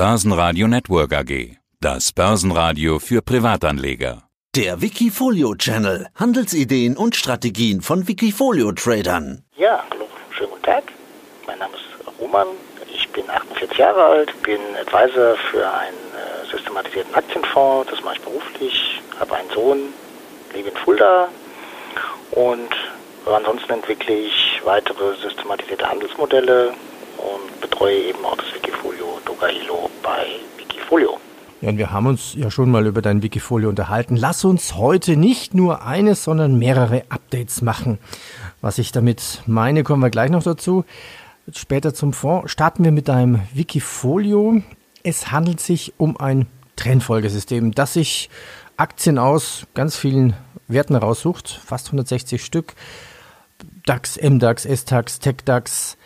Börsenradio Network AG. Das Börsenradio für Privatanleger. Der Wikifolio Channel. Handelsideen und Strategien von Wikifolio Tradern. Ja, hallo, schönen guten Tag. Mein Name ist Roman. Ich bin 48 Jahre alt, bin Advisor für einen äh, systematisierten Aktienfonds. Das mache ich beruflich, habe einen Sohn, lebe in Fulda und ansonsten entwickle ich weitere systematisierte Handelsmodelle und betreue eben auch das Wikifolio Dogahilo bei Wikifolio. Ja, und wir haben uns ja schon mal über dein Wikifolio unterhalten. Lass uns heute nicht nur eines, sondern mehrere Updates machen. Was ich damit meine, kommen wir gleich noch dazu. Später zum Fonds. Starten wir mit deinem Wikifolio. Es handelt sich um ein Trendfolgesystem, das sich Aktien aus ganz vielen Werten raussucht, fast 160 Stück. DAX, MDAX, SDAX, TechDAX,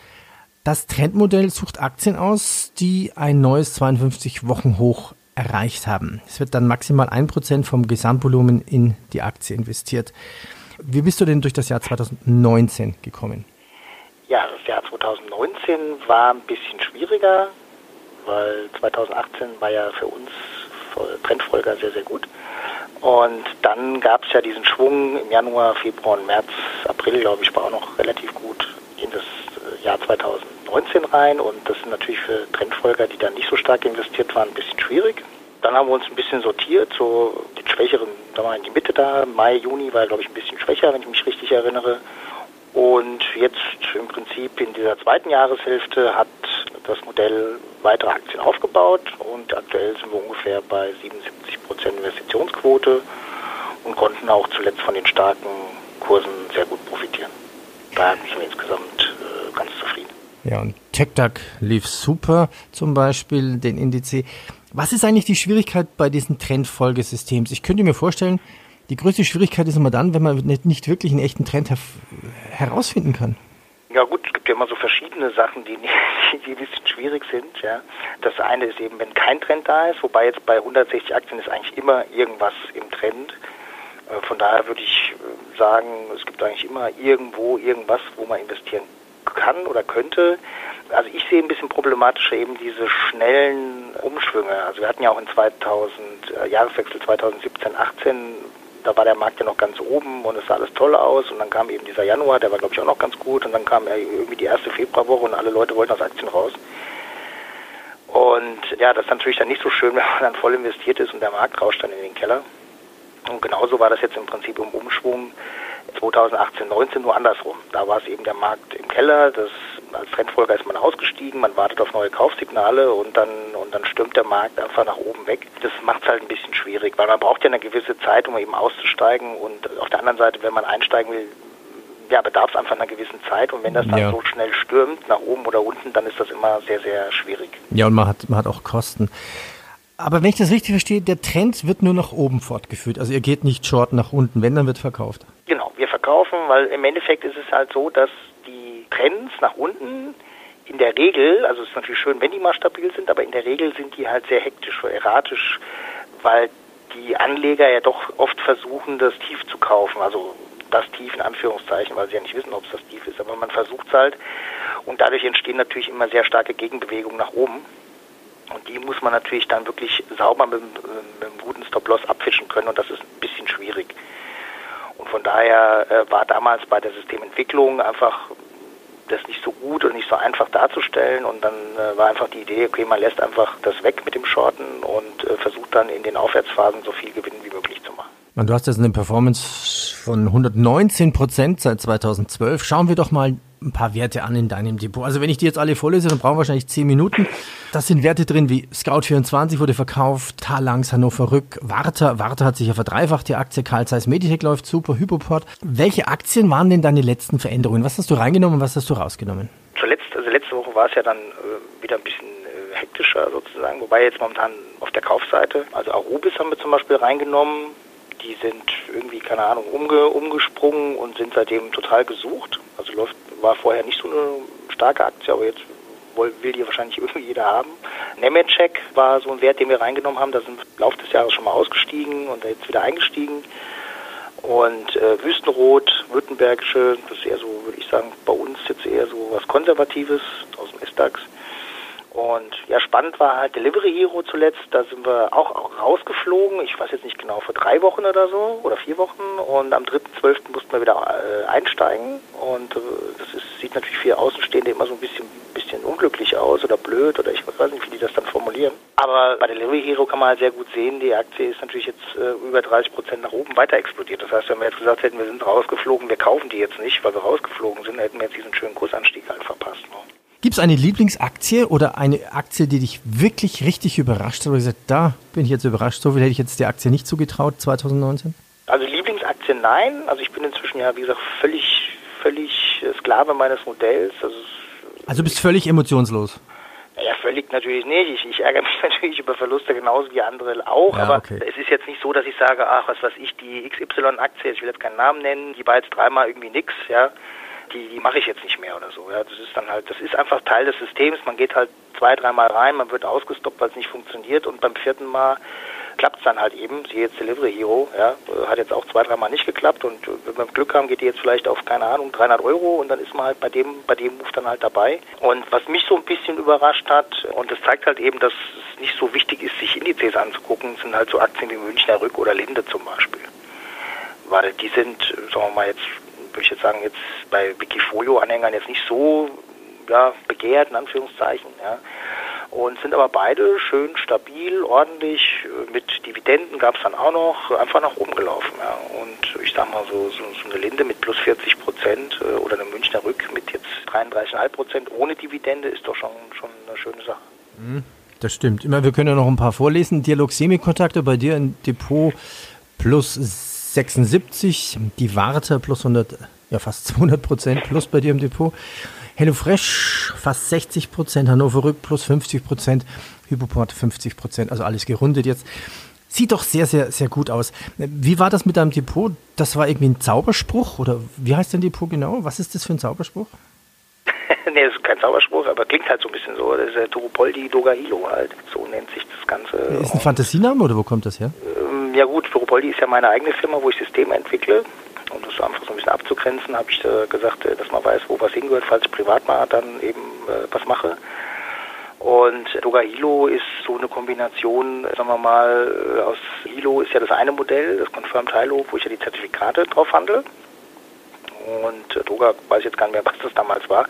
das Trendmodell sucht Aktien aus, die ein neues 52-Wochen-Hoch erreicht haben. Es wird dann maximal 1% vom Gesamtvolumen in die Aktie investiert. Wie bist du denn durch das Jahr 2019 gekommen? Ja, das Jahr 2019 war ein bisschen schwieriger, weil 2018 war ja für uns Trendfolger sehr, sehr gut. Und dann gab es ja diesen Schwung im Januar, Februar und März, April, glaube ich, war auch noch relativ gut in das Jahr 2019 rein und das sind natürlich für Trendfolger, die da nicht so stark investiert waren, ein bisschen schwierig. Dann haben wir uns ein bisschen sortiert, so den schwächeren, da war in die Mitte da, Mai, Juni war glaube ich ein bisschen schwächer, wenn ich mich richtig erinnere. Und jetzt im Prinzip in dieser zweiten Jahreshälfte hat das Modell weitere Aktien aufgebaut und aktuell sind wir ungefähr bei 77 Prozent Investitionsquote und konnten auch zuletzt von den starken Kursen sehr gut profitieren. Da sind wir insgesamt äh, ganz zufrieden. Ja, und TechDAC lief super, zum Beispiel den Indiz. Was ist eigentlich die Schwierigkeit bei diesen Trendfolgesystems? Ich könnte mir vorstellen, die größte Schwierigkeit ist immer dann, wenn man nicht wirklich einen echten Trend her herausfinden kann. Ja gut, es gibt ja immer so verschiedene Sachen, die, die ein bisschen schwierig sind. Ja. Das eine ist eben, wenn kein Trend da ist, wobei jetzt bei 160 Aktien ist eigentlich immer irgendwas im Trend. Äh, von daher würde ich äh, sagen, es gibt eigentlich immer irgendwo irgendwas, wo man investieren kann oder könnte. Also ich sehe ein bisschen problematischer eben diese schnellen Umschwünge. Also wir hatten ja auch in 2000, äh, Jahreswechsel 2017, 18, da war der Markt ja noch ganz oben und es sah alles toll aus und dann kam eben dieser Januar, der war glaube ich auch noch ganz gut und dann kam irgendwie die erste Februarwoche und alle Leute wollten aus Aktien raus. Und ja, das ist natürlich dann nicht so schön, wenn man dann voll investiert ist und der Markt rauscht dann in den Keller. Und genauso war das jetzt im Prinzip im Umschwung 2018, 19 nur andersrum. Da war es eben der Markt im Keller, das, als Trendfolger ist man ausgestiegen, man wartet auf neue Kaufsignale und dann, und dann stürmt der Markt einfach nach oben weg. Das macht es halt ein bisschen schwierig, weil man braucht ja eine gewisse Zeit, um eben auszusteigen und auf der anderen Seite, wenn man einsteigen will, ja, bedarf es einfach einer gewissen Zeit und wenn das dann ja. so schnell stürmt, nach oben oder unten, dann ist das immer sehr, sehr schwierig. Ja, und man hat, man hat auch Kosten. Aber wenn ich das richtig verstehe, der Trend wird nur nach oben fortgeführt. Also ihr geht nicht short nach unten, wenn, dann wird verkauft. Verkaufen, weil im Endeffekt ist es halt so, dass die Trends nach unten in der Regel, also es ist natürlich schön, wenn die mal stabil sind, aber in der Regel sind die halt sehr hektisch oder erratisch, weil die Anleger ja doch oft versuchen, das Tief zu kaufen. Also das Tief in Anführungszeichen, weil sie ja nicht wissen, ob es das Tief ist, aber man versucht es halt. Und dadurch entstehen natürlich immer sehr starke Gegenbewegungen nach oben. Und die muss man natürlich dann wirklich sauber mit, mit einem guten Stop-Loss abfischen können und das ist ein bisschen schwierig. Daher äh, war damals bei der Systementwicklung einfach das nicht so gut und nicht so einfach darzustellen und dann äh, war einfach die Idee, okay, man lässt einfach das weg mit dem Shorten und äh, versucht dann in den Aufwärtsphasen so viel Gewinn wie möglich zu machen. Du hast jetzt eine Performance von 119 Prozent seit 2012. Schauen wir doch mal ein paar Werte an in deinem Depot. Also wenn ich die jetzt alle vorlese, dann brauchen wir wahrscheinlich 10 Minuten. Das sind Werte drin wie Scout24 wurde verkauft, Talangs, Hannover Rück, Warta. Warta hat sich ja verdreifacht, die Aktie. Carl Zeiss Meditech läuft super, Hypoport. Welche Aktien waren denn deine letzten Veränderungen? Was hast du reingenommen und was hast du rausgenommen? Zuletzt, also letzte Woche war es ja dann äh, wieder ein bisschen äh, hektischer sozusagen, wobei jetzt momentan auf der Kaufseite, also Arubis haben wir zum Beispiel reingenommen, die sind irgendwie, keine Ahnung, umge, umgesprungen und sind seitdem total gesucht. Also läuft war vorher nicht so eine starke Aktie, aber jetzt will die wahrscheinlich irgendwie jeder haben. Nemetschek war so ein Wert, den wir reingenommen haben. Da sind im Laufe des Jahres schon mal ausgestiegen und jetzt wieder eingestiegen. Und äh, Wüstenrot, Württembergische, das ist eher so, würde ich sagen, bei uns jetzt eher so was Konservatives aus dem S-DAX. Und ja, spannend war halt Delivery Hero zuletzt. Da sind wir auch, rausgeflogen. Ich weiß jetzt nicht genau, vor drei Wochen oder so oder vier Wochen. Und am 3.12. mussten wir wieder äh, einsteigen. Und äh, das ist, sieht natürlich für Außenstehende immer so ein bisschen, bisschen unglücklich aus oder blöd oder ich weiß nicht, wie die das dann formulieren. Aber bei Delivery Hero kann man halt sehr gut sehen, die Aktie ist natürlich jetzt äh, über 30 Prozent nach oben weiter explodiert. Das heißt, wenn wir jetzt gesagt hätten, wir sind rausgeflogen, wir kaufen die jetzt nicht, weil wir rausgeflogen sind, hätten wir jetzt diesen schönen Kursanstieg halt verpasst. Ne? Gibt es eine Lieblingsaktie oder eine Aktie, die dich wirklich richtig überrascht hat? Oder gesagt, da bin ich jetzt überrascht, so viel hätte ich jetzt der Aktie nicht zugetraut 2019? Also Lieblingsaktie nein. Also ich bin inzwischen ja, wie gesagt, völlig, völlig Sklave meines Modells. Also, also bist völlig emotionslos? Ja, völlig natürlich nicht. Ich, ich, ärgere mich natürlich über Verluste genauso wie andere auch. Ja, aber okay. es ist jetzt nicht so, dass ich sage, ach, was weiß ich, die XY-Aktie, ich will jetzt keinen Namen nennen, die war jetzt dreimal irgendwie nix, ja die, die mache ich jetzt nicht mehr oder so. Ja, das ist dann halt, das ist einfach Teil des Systems. Man geht halt zwei, dreimal rein, man wird ausgestoppt, weil es nicht funktioniert und beim vierten Mal klappt es dann halt eben. Sie jetzt Delivery Hero, ja, hat jetzt auch zwei, dreimal nicht geklappt und wenn wir Glück haben, geht die jetzt vielleicht auf, keine Ahnung, 300 Euro und dann ist man halt bei dem, bei dem Move dann halt dabei. Und was mich so ein bisschen überrascht hat, und das zeigt halt eben, dass es nicht so wichtig ist, sich Indizes anzugucken, sind halt so Aktien wie Münchner Rück oder Linde zum Beispiel. Weil die sind, sagen wir mal jetzt würde ich jetzt sagen, jetzt bei Wikifolio-Anhängern jetzt nicht so ja, begehrt, in Anführungszeichen. Ja. Und sind aber beide schön stabil, ordentlich, mit Dividenden gab es dann auch noch, einfach nach oben gelaufen. Ja. Und ich sag mal so, so, so eine Linde mit plus 40 Prozent äh, oder eine Münchner Rück mit jetzt 33,5 Prozent ohne Dividende ist doch schon, schon eine schöne Sache. Mhm, das stimmt. Immer, wir können ja noch ein paar vorlesen. Dialog Semikontakte bei dir im Depot plus 76, die Warte plus 100, ja fast 200 Prozent plus bei dir im Depot. HelloFresh fast 60 Prozent, Hannover Rück plus 50 Prozent, Hypoport 50 Prozent, also alles gerundet jetzt. Sieht doch sehr, sehr, sehr gut aus. Wie war das mit deinem Depot? Das war irgendwie ein Zauberspruch oder wie heißt dein Depot genau? Was ist das für ein Zauberspruch? nee, das ist kein Zauberspruch, aber klingt halt so ein bisschen so. Das ist der Turopoldi Dogahilo halt. So nennt sich das Ganze. Ist ein Fantasienamen oder wo kommt das her? Ja gut, Turopoldi ist ja meine eigene Firma, wo ich Systeme entwickle. Um das einfach so ein bisschen abzugrenzen, habe ich äh, gesagt, äh, dass man weiß, wo was hingehört, falls ich privat mal dann eben äh, was mache. Und Doga Hilo ist so eine Kombination, sagen wir mal, äh, aus Hilo ist ja das eine Modell, das Confirmed Hilo, wo ich ja die Zertifikate drauf handle. Und äh, Doga weiß ich jetzt gar nicht mehr, was das damals war.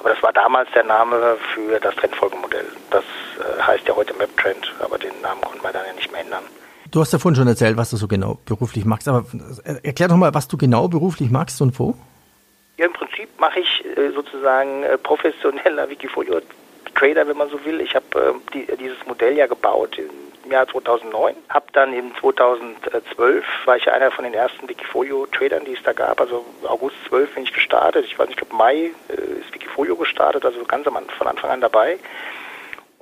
Aber das war damals der Name für das Trendfolgemodell. Das heißt ja heute MapTrend, aber den Namen konnte man dann ja nicht mehr ändern. Du hast ja vorhin schon erzählt, was du so genau beruflich machst. Aber äh, erklär doch mal, was du genau beruflich machst und wo? Ja, im Prinzip mache ich äh, sozusagen äh, professioneller Wikifolio-Trader, wenn man so will. Ich habe äh, die, dieses Modell ja gebaut im Jahr 2009. Habe dann in 2012 war ich einer von den ersten Wikifolio-Tradern, die es da gab. Also August 12 bin ich gestartet. Ich weiß nicht, ich glaube Mai ist Wikifolio gestartet, also ganz am, von Anfang an dabei.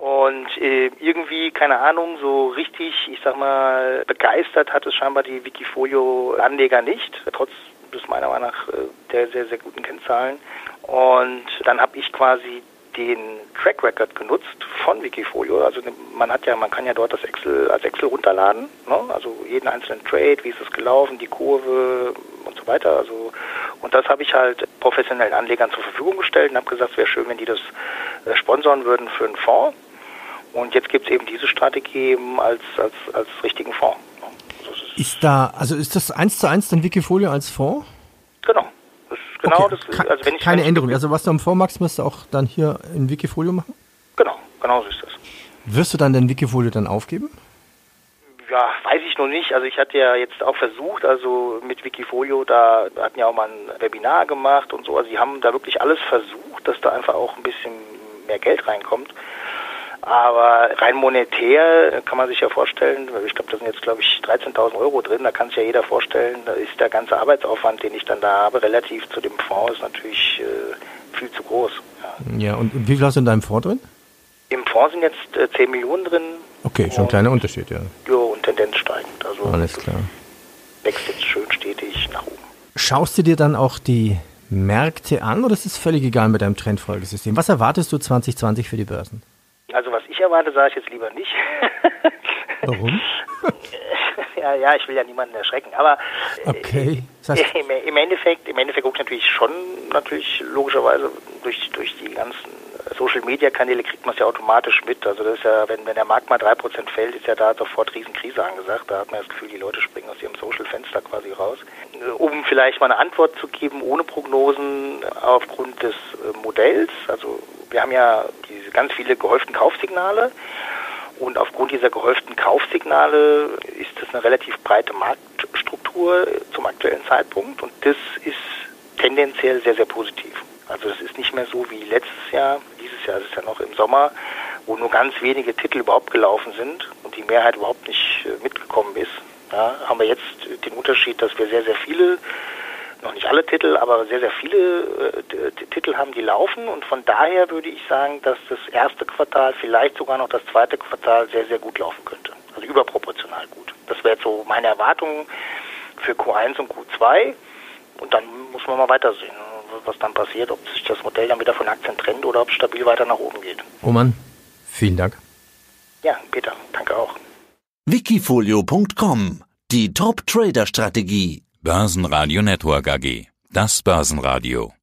Und äh, irgendwie, keine Ahnung, so richtig, ich sag mal, begeistert hat es scheinbar die Wikifolio-Anleger nicht, trotz des meiner Meinung nach äh, der sehr, sehr guten Kennzahlen. Und dann habe ich quasi den Track Record genutzt von Wikifolio. Also man hat ja, man kann ja dort das Excel als Excel runterladen, ne? also jeden einzelnen Trade, wie ist es gelaufen, die Kurve und so weiter. Also und das habe ich halt professionellen Anlegern zur Verfügung gestellt und habe gesagt, es wäre schön, wenn die das äh, sponsoren würden für einen Fonds. Und jetzt gibt es eben diese Strategie eben als, als, als richtigen Fonds. Ist da, also ist das eins zu eins dann Wikifolio als Fonds? Genau. Genau, okay. das, also wenn ich, keine Änderung. Also was du am Fonds machst, musst du auch dann hier in Wikifolio machen? Genau, genau so ist das. Wirst du dann den Wikifolio dann aufgeben? Ja, weiß ich noch nicht. Also ich hatte ja jetzt auch versucht, also mit Wikifolio, da hatten ja auch mal ein Webinar gemacht und so. Also sie haben da wirklich alles versucht, dass da einfach auch ein bisschen mehr Geld reinkommt. Aber rein monetär kann man sich ja vorstellen, ich glaube, da sind jetzt, glaube ich, 13.000 Euro drin, da kann sich ja jeder vorstellen, da ist der ganze Arbeitsaufwand, den ich dann da habe, relativ zu dem Fonds, ist natürlich äh, viel zu groß. Ja. ja, und wie viel hast du in deinem Fonds drin? Im Fonds sind jetzt äh, 10 Millionen drin. Okay, schon ein kleiner Unterschied, ja. Ja, und Tendenz steigend. Also Alles klar. Wächst jetzt schön stetig nach oben. Schaust du dir dann auch die Märkte an oder ist es völlig egal mit deinem Trendfolgesystem? Was erwartest du 2020 für die Börsen? Also was ich erwarte, sage ich jetzt lieber nicht. Warum? ja, ja, ich will ja niemanden erschrecken, aber okay. heißt im, im, Endeffekt, im Endeffekt guckt natürlich schon natürlich logischerweise durch durch die ganzen Social Media Kanäle kriegt man es ja automatisch mit. Also das ist ja, wenn, wenn der Markt mal 3% fällt, ist ja da sofort Riesenkrise angesagt. Da hat man das Gefühl, die Leute springen aus ihrem Social Fenster quasi raus. Um vielleicht mal eine Antwort zu geben, ohne Prognosen aufgrund des äh, Modells. Also wir haben ja diese ganz viele gehäuften Kaufsignale. Und aufgrund dieser gehäuften Kaufsignale ist es eine relativ breite Marktstruktur zum aktuellen Zeitpunkt. Und das ist tendenziell sehr, sehr positiv. Also es ist nicht mehr so wie letztes Jahr, dieses Jahr ist es ja noch im Sommer, wo nur ganz wenige Titel überhaupt gelaufen sind und die Mehrheit überhaupt nicht äh, mitgekommen ist. Ja, haben wir jetzt den Unterschied, dass wir sehr, sehr viele, noch nicht alle Titel, aber sehr, sehr viele äh, Titel haben, die laufen und von daher würde ich sagen, dass das erste Quartal, vielleicht sogar noch das zweite Quartal sehr, sehr gut laufen könnte. Also überproportional gut. Das wäre jetzt so meine Erwartung für Q1 und Q2 und dann muss man mal weitersehen was dann passiert, ob sich das Modell dann wieder von Aktien trennt oder ob es stabil weiter nach oben geht. Roman, vielen Dank. Ja, Peter, danke auch. Wikifolio.com Die Top-Trader-Strategie. Börsenradio Network AG. Das Börsenradio.